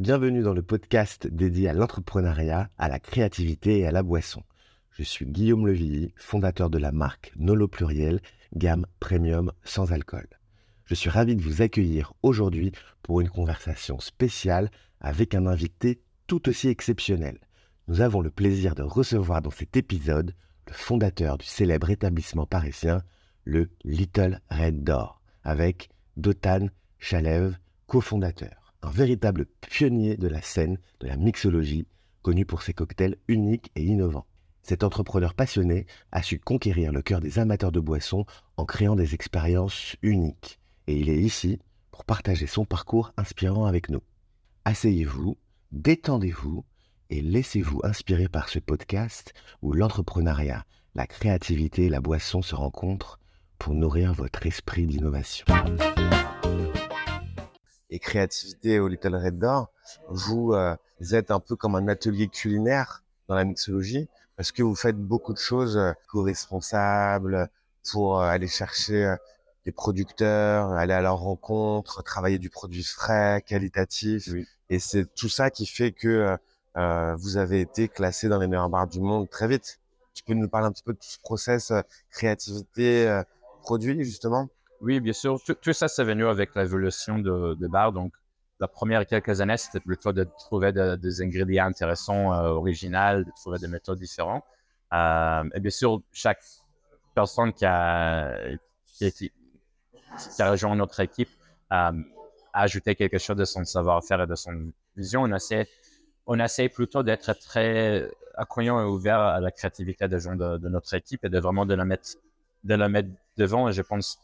Bienvenue dans le podcast dédié à l'entrepreneuriat, à la créativité et à la boisson. Je suis Guillaume Levilly, fondateur de la marque Nolo Pluriel, gamme premium sans alcool. Je suis ravi de vous accueillir aujourd'hui pour une conversation spéciale avec un invité tout aussi exceptionnel. Nous avons le plaisir de recevoir dans cet épisode le fondateur du célèbre établissement parisien, le Little Red Door, avec Dotan Chalev, cofondateur un véritable pionnier de la scène de la mixologie, connu pour ses cocktails uniques et innovants. Cet entrepreneur passionné a su conquérir le cœur des amateurs de boissons en créant des expériences uniques. Et il est ici pour partager son parcours inspirant avec nous. Asseyez-vous, détendez-vous et laissez-vous inspirer par ce podcast où l'entrepreneuriat, la créativité et la boisson se rencontrent pour nourrir votre esprit d'innovation et créativité au Little Red Door, vous, euh, êtes un peu comme un atelier culinaire dans la mixologie parce que vous faites beaucoup de choses euh, co-responsables pour euh, aller chercher des producteurs, aller à leur rencontre, travailler du produit frais, qualitatif. Et c'est tout ça qui fait que euh, vous avez été classé dans les meilleurs bars du monde très vite. Tu peux nous parler un petit peu de ce process créativité, produit justement? Oui, bien sûr. Tout, ça, c'est venu avec l'évolution de, de bar. Donc, la première quelques années, c'était plutôt de trouver des ingrédients intéressants, euh, originaux, de trouver des méthodes différentes. Euh, et bien sûr, chaque personne qui a, qui, qui, a rejoint notre équipe euh, a ajouté quelque chose de son savoir-faire et de son vision. On essaie, on essaie plutôt d'être très accueillant et ouvert à la créativité des gens de, de, notre équipe et de vraiment de la mettre, de la mettre devant. Et je pense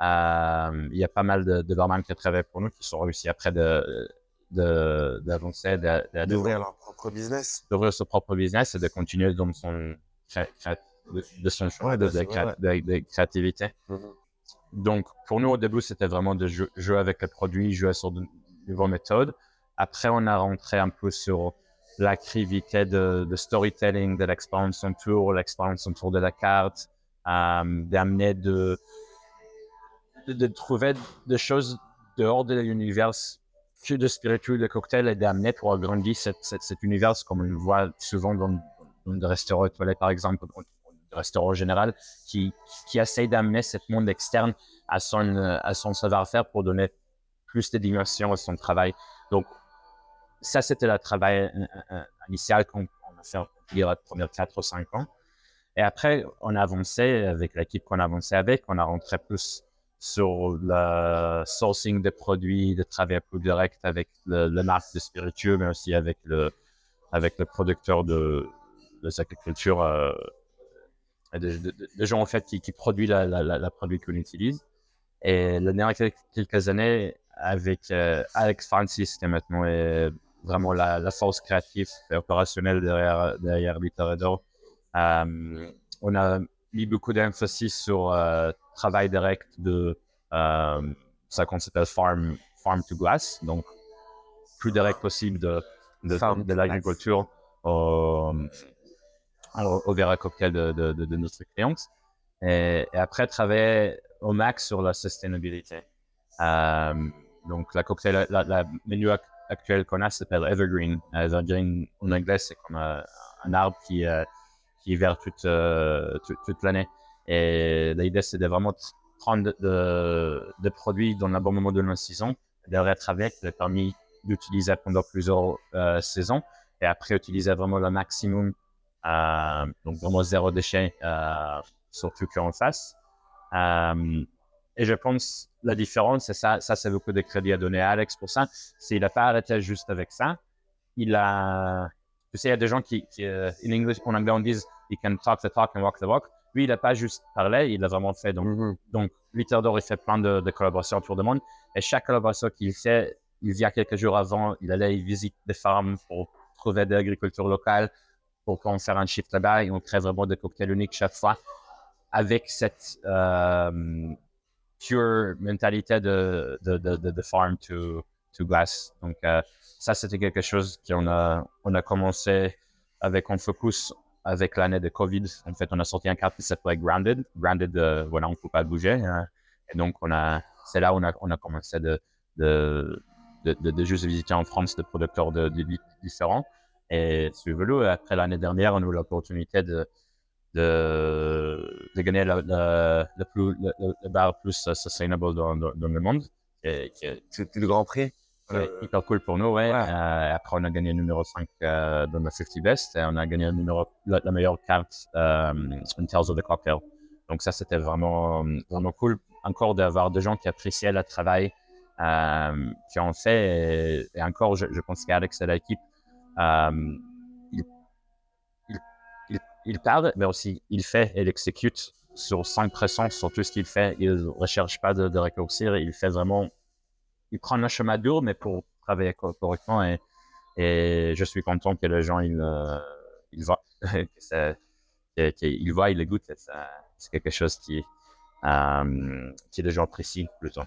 il y a pas mal de, de barman qui travaillent pour nous qui sont réussis après de d'avancer, d'ouvrir leur propre business, d'ouvrir son propre business et de continuer dans son de, son choix de, de, créativité. Mm-hmm. Donc pour nous au début c'était vraiment de jouer avec le produit, jouer sur de nouvelles méthodes. Après on a rentré un peu sur l'activité de, de storytelling, de l'expérience tour, l'expérience tour de la carte, euh, d'amener de de, trouver des choses dehors de l'univers que de spirituel, de cocktail et d'amener pour agrandir cet, univers comme on le voit souvent dans, dans des restaurants étoilés, par exemple, des restaurants général, qui, qui essaye d'amener cet monde externe à son, à son savoir-faire pour donner plus de dimension à son travail. Donc, ça, c'était le travail euh, euh, initial qu'on a fait les premiers 4 ou 5 ans. Et après, on a avancé avec l'équipe qu'on a avancé avec, on a rentré plus sur le sourcing des produits, de travailler plus direct avec le, le, marque de spiritueux, mais aussi avec le, avec le producteur de, de agriculture, euh, gens en fait qui, qui produit la, la, la, produit qu'on utilise. Et le dernier quelques années, avec euh, Alex Francis, qui maintenant est vraiment la, la force créative et opérationnelle derrière, derrière euh, on a mis beaucoup d'emphasis sur euh, travail direct de euh, ça qu'on s'appelle farm farm to glass, donc plus direct possible de de, de l'agriculture au, au verre à cocktail de, de, de, notre cliente. Et, et, après travailler au max sur la sustainabilité. Euh, donc la cocktail, la, la menu actuel qu'on a s'appelle Evergreen. Evergreen en anglais c'est comme un, un arbre qui euh, qui est vert toute, euh, toute, toute l'année. Et l'idée, c'est de vraiment prendre de, de, produits dans le bon moment de la saison, de être avec, a permis d'utiliser pendant plusieurs euh, saisons, et après utiliser vraiment le maximum, euh, donc vraiment zéro déchet, euh, surtout qu'on fasse. Et je pense la différence, c'est ça, ça c'est beaucoup de crédit à donner à Alex pour ça, c'est il a pas arrêté juste avec ça, il a tu sais, il y a des gens qui, en anglais, on dit « you can talk the talk and walk the walk ». Lui, il n'a pas juste parlé, il l'a vraiment fait. Donc, mm donc d'or, il fait plein de, de, collaborations autour du monde. Et chaque collaboration qu'il fait, il vient quelques jours avant, il allait visiter des fermes pour trouver de l'agriculture locale, pour qu'on faire un shift là-bas et on crée vraiment des cocktails uniques chaque fois avec cette euh, pure mentalité de, de, de, de, farm to, to glass. Donc, euh, ça, c'était quelque chose qu'on a, on a commencé avec un focus avec l'année de Covid. En fait, on a sorti un carte qui s'appelait Grounded. Grounded, euh, voilà, on ne peut pas bouger. Hein. Et donc, on a, c'est là où on a, commencé de, de, de, de, juste visiter en France des producteurs de, différents. Et suivez-le. Après l'année dernière, on a eu l'opportunité de, de, de, gagner le, le, plus, le, bar plus sustainable dans, dans, le monde. C'était le Grand Prix euh, hyper cool pour nous, ouais. Euh, après, on a gagné le numéro 5 euh, dans le 50 Best et on a gagné le numéro, la, meilleure carte euh, in Tales of the Cocktail. Donc ça, c'était vraiment, vraiment cool. Encore d'avoir des gens qui appréciaient le travail euh, qui ont fait. Et, encore, je, je pense qu'Alex et l'équipe, euh, il, il, il, parle, mais aussi il fait et il exécute sur 5% sur tout ce qu'il fait. Il ne recherche pas de, de raccourcir. Il fait vraiment il prend un chemin dur, mais pour travailler correctement. Et, et je suis content que les gens, ils, euh, ils voient, qu'ils voient, ils le goûtent. C'est quelque chose qui, euh, qui les gens apprécient plutôt.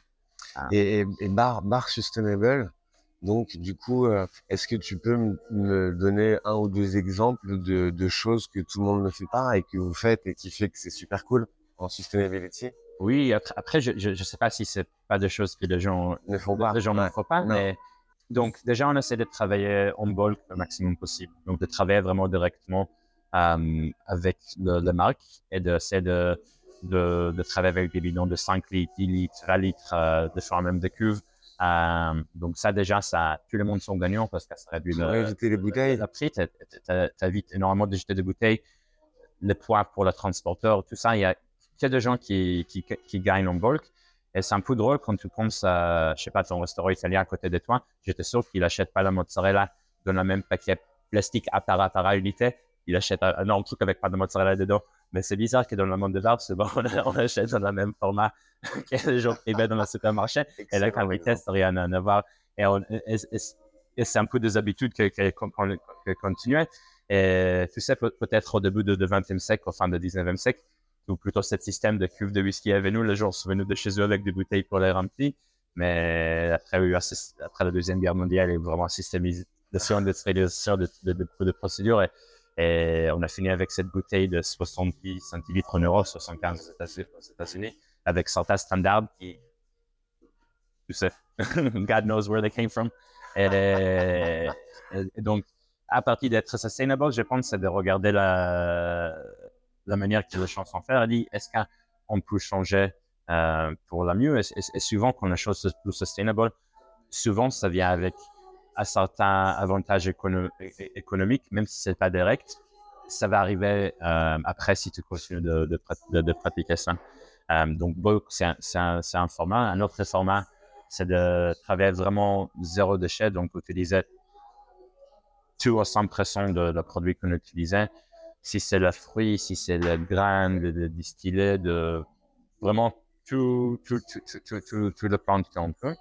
Ah. Et, et, bar, bar sustainable, donc, du coup, euh, est-ce que tu peux me donner un ou deux exemples de, de, choses que tout le monde ne fait pas et que vous faites et qui fait que c'est super cool en sustainability? Oui, après, je ne sais pas si c'est pas des choses que les gens ne font pas. Les gens ne font pas, mais donc déjà, on essaie de travailler en bulk le maximum possible. Donc, de travailler vraiment directement euh, avec le, marque et d'essayer de, de, de, travailler avec des bidons de 5 litres, 10 litres, 20 litres, euh, de faire même des cuves. Euh, donc ça déjà, ça, tout le monde sont gagnants parce que ça réduit le, les bouteilles. le prix. Tu évites énormément de jeter des bouteilles, les poids pour le transporteur, tout ça. Il y a a des gens qui, qui, qui gagnent en bulk. Et c'est un peu drôle quand tu penses à, je sais pas, ton restaurant italien à côté de toi. J'étais sûr qu'il achète pas la mozzarella dans le même paquet plastique à part à unité. Il achète un énorme truc avec pas de mozzarella dedans. Mais c'est bizarre que dans le monde de l'art, c'est bon, on, achète dans le même format que les gens qui dans le supermarché. Et là, quand on teste, rien à voir. Et, et, c'est un peu des habitudes qu'on que, continuait. Et tu sais, peut-être au début du 20e siècle, au fin du 19e siècle, ou plutôt ce système de cuve de whisky avec nous. Le jour, on venus de chez eux avec des bouteilles pour les remplir. Mais après, la Deuxième Guerre mondiale, il y a eu vraiment systémisation, industrialisation de, de, de, de procédures. Et, on a fini avec cette bouteille de 70 centilitres en euros, 75 aux États-Unis, avec certains standards qui, tu sais, God knows where they came from. Et donc, à partir d'être sustainable, je pense, c'est de regarder la, la manière que les gens sont faites, elle dit est-ce qu'on peut changer euh, pour la mieux? Et, souvent, quand la chose est plus sustainable, souvent, ça vient avec un certain avantage économique, même si c'est pas direct. Ça va arriver euh, après si tu continues de, de, pratiquer ça. Euh, donc, c'est un, un, format. Un autre format, c'est de travailler vraiment zéro déchet, donc utiliser tout à 100% de, de produits qu'on utilisait si c'est le fruit, si c'est le grain, de, distiller, de vraiment tout, tout, tout, tout, tout, tout le plante qu'on peut.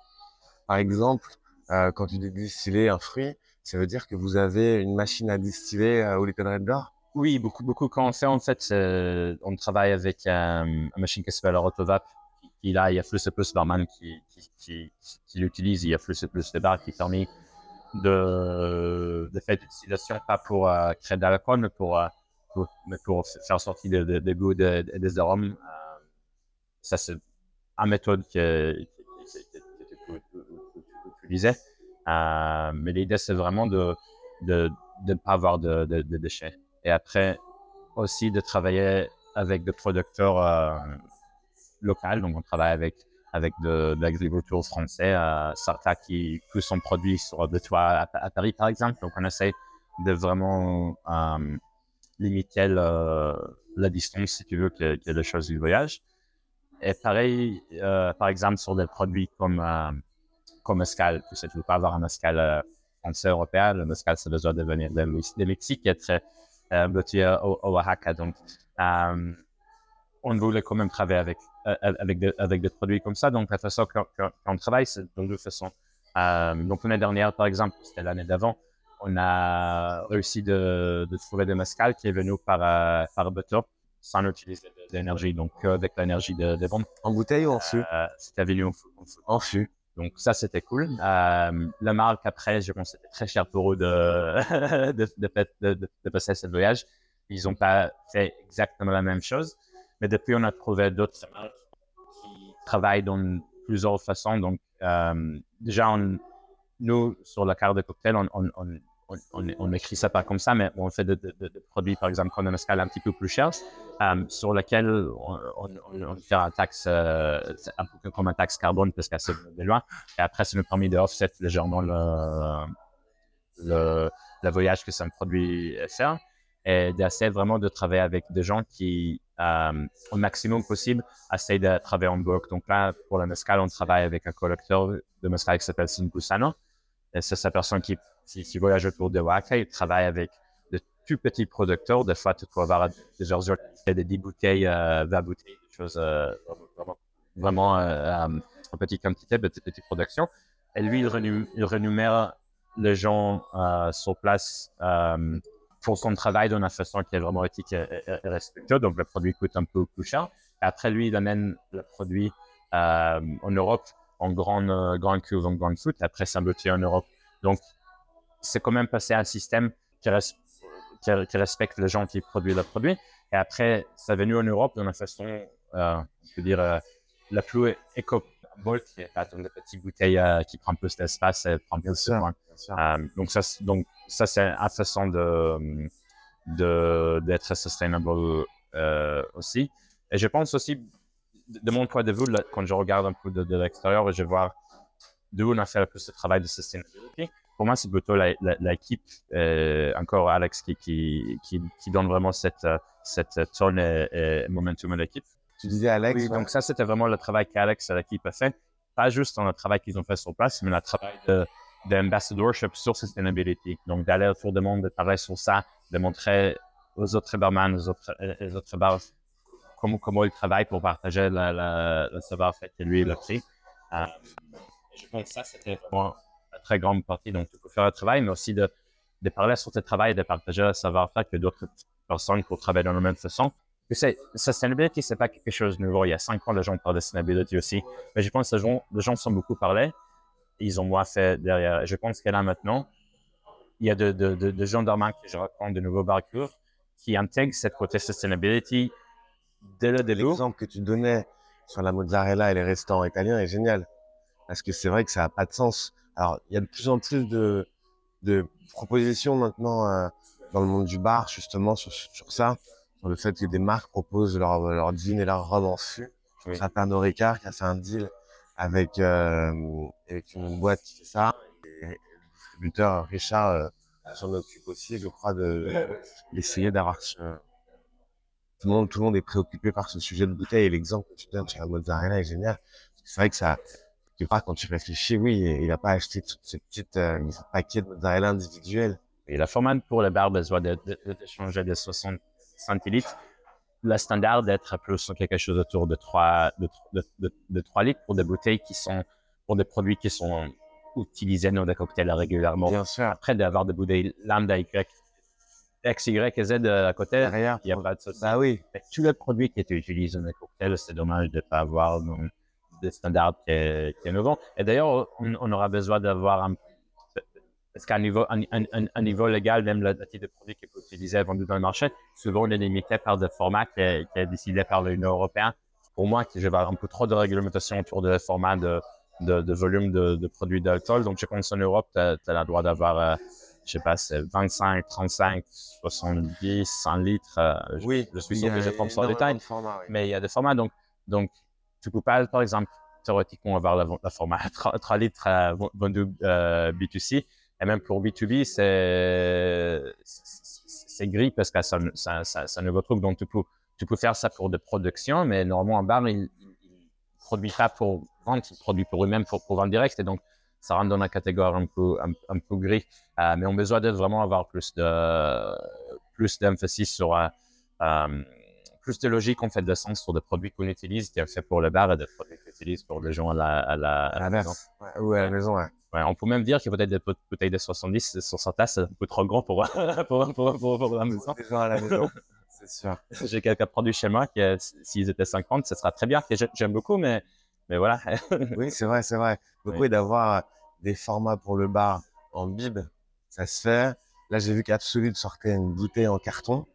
Par exemple, euh, quand tu dis distiller un fruit, ça veut dire que vous avez une machine à distiller euh, au Red Door Oui, beaucoup, beaucoup. Quand on fait, en fait, euh, on travaille avec euh, une machine qui s'appelle Rotovap. Il a, il y a plus et plus barman qui, qui, qui, qui l'utilise. Il y a plus et plus de bars qui permet de, de faire distillation, pas pour euh, créer de l'alcool, mais pour pour, pour faire sortir de, de goûts de, des arômes. Ça, c'est une méthode que, que, tu utilisais. Euh, mais l'idée, c'est vraiment de ne de, pas avoir de, de, déchets. Et après, aussi de travailler avec des producteurs euh, locaux. Donc, on travaille avec avec de, de l'agriculture française, euh, certains qui, qui sont produits sur le toit à, à, Paris, par exemple. Donc, on essaie de vraiment euh, limiter la distance si tu veux que, que les choses du voyage. Et pareil, euh, par exemple, sur des produits comme, euh, comme mescal. Tu sais, tu veux pas avoir un mescal euh, français européen. Le mescal, ça besoin de venir de, Mexique, être euh, au, au, Oaxaca. Donc, euh, on voulait quand même travailler avec, euh, avec des produits comme ça. Donc, la façon qu'on travaille, c'est de deux façons. donc, l'année dernière, par exemple, c'était l'année d'avant, on a réussi de, de trouver des mescal qui est venu par, euh, par bateau sans utiliser d'énergie, donc avec l'énergie de, de bombes. En bouteille ou en fût euh, C'était venu en, en fût. Donc ça, c'était cool. Euh, la marque, après, je pense que c'était très cher pour eux de, de, de, de, de passer ce voyage. Ils n'ont pas fait exactement la même chose. Mais depuis, on a trouvé d'autres marques qui travaillent dans plusieurs façons. Donc, euh, déjà, on, nous, sur la carte de cocktail, on, on, on, on, on écrit ça pas comme ça, mais on fait des de, de, produits, par exemple, comme un escale un petit peu plus cher, euh, sur lequel on, fait un taxe, euh, un peu comme un taxe carbone, parce qu'à ce de loin. Et après, ça nous permet de offset légèrement le, le, le voyage que ça me produit faire et d'essayer vraiment de travailler avec des gens qui, euh, au maximum possible, essayent de travailler en bloc. Donc là, pour la mescal, on travaille avec un collecteur de mescal qui s'appelle Sinkusano. Et c'est sa personne qui, qui, voyage autour de Waka. Il travaille avec de tout petits producteurs. Des fois, tu peux avoir des genres de 10 bouteilles, euh, 20 bouteilles, des choses euh, vraiment, vraiment euh, en petite quantité, de petites productions. Et lui, il, renumère les gens euh, sur place euh, pour son travail d'une façon qui est vraiment éthique et, respectueuse. Donc, le produit coûte un peu plus cher. Et après, lui, il amène le produit euh, en Europe en grande, euh, grande cuve, en grande foot. Après, c'est en Europe. Donc, c'est quand même passé à un système qui, qui, respecte les gens qui produisent le produit. Et après, c'est venu en Europe d'une façon, euh, je veux dire, euh, la plus éco Bolt qui est une petite bouteille euh, qui prend plus d'espace et prend plus de soin. Euh, donc ça, donc ça c'est une façon de d'être sustainable euh, aussi. Et je pense aussi, de mon point de vue, quand je regarde un peu de, l'extérieur et je vois d'où on a fait le plus de travail de sustainability, pour moi, c'est plutôt l'équipe, encore Alex, qui, qui, qui, donne vraiment cette, cette tonne et, et momentum à l'équipe. Tu disais Alex. Oui, donc ça, c'était vraiment le travail qu'Alex et l'équipe a fait. Pas juste dans le travail qu'ils ont fait sur place, mais le travail d'ambassadorship sur sustainability. Donc d'aller autour du monde, de parler sur ça, de montrer aux autres barman, aux autres, aux autres bars comment, ils travaillent pour partager le savoir-faire que lui, il a pris. Euh, je pense que ça, c'était vraiment une très grande partie. Donc, tu peux faire le travail, mais aussi de, parler sur tes travail et de partager le savoir-faire que d'autres personnes pour travailler dans la même façon sustainability, c'est pas quelque chose de nouveau. Il y a cinq ans, les gens parlent de sustainability aussi. Mais je pense que les gens, les sont beaucoup parlé. Ils ont moins fait derrière. Je pense que là, maintenant, il y a de, gens d'Armand que je raconte de nouveaux parcours qui intègrent cette côté sustainability dès le début. L'exemple que tu donnais sur la mozzarella et les restaurants italiens est génial. Parce que c'est vrai que ça n'a pas de sens. Alors, il y a de plus en plus de, de propositions maintenant euh, dans le monde du bar, justement, sur, sur ça le fait que des marques proposent leur, leur jean et leur robe en fût. Oui. Ça Pernod Ricard qui a fait un deal avec, euh, avec une boîte qui fait ça. Et le distributeur Richard euh, s'en occupe aussi, je crois, de d'essayer d'avoir ce... tout le monde, tout le monde est préoccupé par ce sujet de bouteille et l'exemple que tu donnes sur la mozzarella est génial. C'est vrai que ça, quelque part, quand tu réfléchis, oui, il n'a pas acheté toutes ces petites, euh, paquets de mozzarella individuels. Et la format pour le bar besoin de, de, de changer de 60 centilitres. Le standard d'être plus quelque chose autour de 3, de, de, de, 3 litres pour des bouteilles qui sont, pour des produits qui sont utilisés dans des cocktails régulièrement. Bien sûr. Après d'avoir des bouteilles lambda Y, X, Y et Z à côté, Derrière. il n'y a pas de souci. Bah oui. Mais tous les produits qui étaient utilisés dans les cocktails, c'est dommage de ne pas avoir des standards qui est, qui est nouveau. Et d'ailleurs, on, on, aura besoin d'avoir un parce qu'à niveau, un, un, niveau légal, même le, type de produit qui est utilisé et vendu dans le marché, souvent on est limité par des formats qui est, qui est décidé par l'Union européenne. Pour moi, je vais avoir un peu trop de réglementation autour des formats de, de, de volume de, de produits d'alcool. Donc, je pense qu'en Europe, tu as, le droit d'avoir, euh, je sais pas, 25, 35, 70, 100 litres. Euh, oui, je, suis sûr que je prends ça en détail. Mais il y a des formats. Donc, donc tu peux pas, par exemple, théoriquement avoir le, format 3, 3 litres euh, vendu euh, B2C et même pour B2B, c'est, c'est gris parce que ça, ça, ça, ça, nouveau truc. Donc, tu peux, tu peux faire ça pour de production, mais normalement, un bar, il, il produit pas pour vendre, il produit pour eux-mêmes pour, pour vendre direct. Et donc, ça rentre dans la catégorie un peu, un, un peu gris. Euh, mais on a besoin de vraiment avoir plus de, plus d'emphasis sur, euh, euh, plus de logique, en fait, de sens sur des produits qu'on utilise, qui fait pour le bar et des produits qu'on utilise pour les gens à la, à la, à la maison. Ouais, ou à la maison, ouais. Ouais, on peut même dire que peut-être des bouteilles de 70 sur sa tasse, c'est un peu trop grand pour, pour, pour, pour, pour, la maison. Les gens à la maison, c'est sûr. J'ai quelques produits chez moi qui, s'ils étaient 50, ce sera très bien, que j'aime beaucoup, mais, mais voilà. oui, c'est vrai, c'est vrai. Beaucoup oui. d'avoir des formats pour le bar en bib, ça se fait. Là, j'ai vu qu'Absolute sortait une bouteille en carton,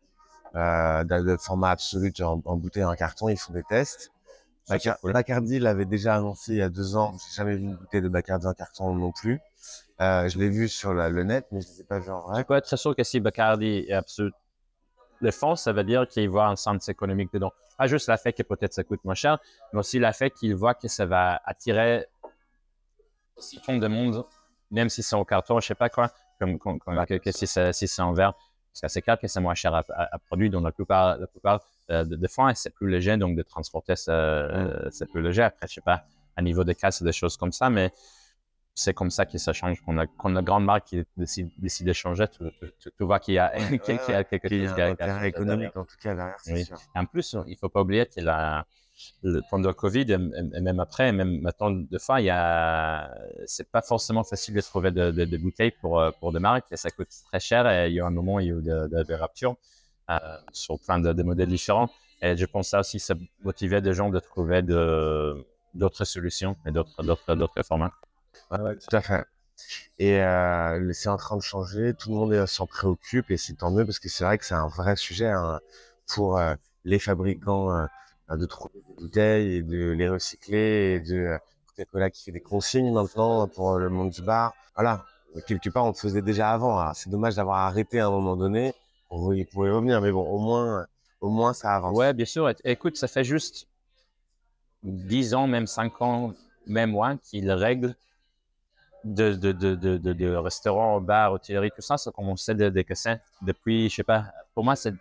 euh, de format Absolute en, en bouteille en carton, ils font des tests. Bacardi l'avait déjà annoncé il y a deux ans. J'ai jamais vu une bouteille de Bacardi en carton non plus. Euh, je l'ai vu sur le net, mais je ne sais pas vu en vrai. Peux être très sûr que si Bacardi est absolu le fond, ça veut dire qu'il voit un sens économique dedans. Pas juste la fait que peut-être ça coûte moins cher, mais aussi la fait qu'il voit que ça va attirer aussi ton de monde, même si c'est au carton, je sais pas quoi, comme, que, si c'est en verre. Parce que c'est clair que c'est moins cher à, produire, donc la plupart, la plupart euh, de, fois, c'est plus léger, donc de transporter, c'est plus léger. Après, je sais pas, à niveau de casse, des choses comme ça, mais c'est comme ça que ça change. Quand, a, grande marque qui décide, décide de changer, tu, vois qu'il y, a, quelque chose qui a, économique en tout cas derrière. Oui. En plus, il ne faut pas oublier que la, le, pendant le Covid et, même après, même maintenant de fois, il y a, c'est pas forcément facile de trouver des bouteilles pour pour des marques et ça coûte très cher. Et il y a un moment où il y a eu des raptures euh, sur plein de, modèles différents. Et je pense que ça aussi, ça motivait des gens de trouver d'autres solutions et d'autres d'autres formats. Ouais, tout à fait. Et euh, c'est en train de changer, tout le monde s'en préoccupe et c'est tant mieux parce que c'est vrai que c'est un vrai sujet hein, pour euh, les fabricants euh, de trouver des bouteilles et de les recycler et de euh, Coca-Cola qui fait des consignes maintenant pour le monde du bar. Voilà, quelque part on le faisait déjà avant. C'est dommage d'avoir arrêté à un moment donné. On pouvait revenir, mais bon, au moins, au moins ça avance. Ouais, bien sûr. Écoute, ça fait juste 10 ans, même 5 ans, même moins, qu'ils règlent de, de, de, de, de restaurants, bars, hôtellerie, tout ça, ça commençait dès que c'est. Depuis, je sais pas, pour moi, c'est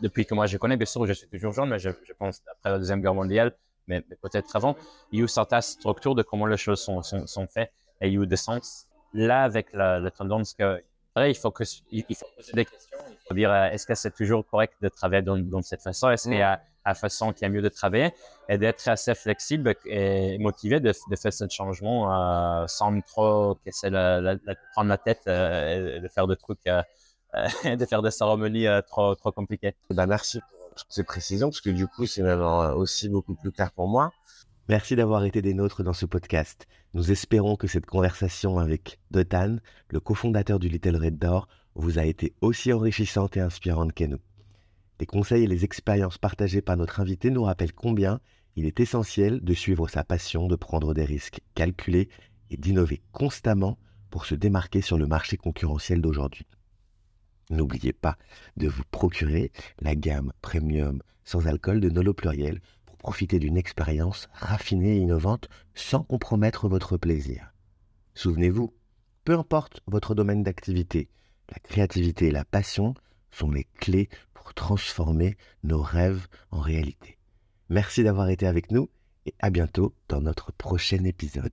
depuis que moi je connais, bien sûr, je suis toujours jeune, mais je, pense après la Deuxième Guerre mondiale, mais, peut-être avant, il y a eu certaines structures de comment les choses sont, sont, sont faites et il y a eu des sens. Là, avec la, la tendance que, il faut que, il, faut poser des questions, il faut dire, euh, est-ce que c'est toujours correct de travailler dans, cette façon? Est-ce qu'il y a la façon qui est mieux de travailler? Et d'être assez flexible et motivé de, faire ce changement euh, sans trop casser la, la, prendre la tête euh, et de faire des trucs, euh, de faire des cérémonies trop, trop compliquées. Bah, merci pour ces précisions parce que du coup, c'est maintenant aussi beaucoup plus clair pour moi. Merci d'avoir été des nôtres dans ce podcast. Nous espérons que cette conversation avec Dotan, le cofondateur du Little Red Door, vous a été aussi enrichissante et inspirante que nous. Les conseils et les expériences partagées par notre invité nous rappellent combien il est essentiel de suivre sa passion, de prendre des risques calculés et d'innover constamment pour se démarquer sur le marché concurrentiel d'aujourd'hui. N'oubliez pas de vous procurer la gamme premium sans alcool de Nolo Pluriel profiter d'une expérience raffinée et innovante sans compromettre votre plaisir. Souvenez-vous, peu importe votre domaine d'activité, la créativité et la passion sont les clés transformer nos rêves en réalité. Merci d'avoir été avec nous et à bientôt dans notre prochain épisode.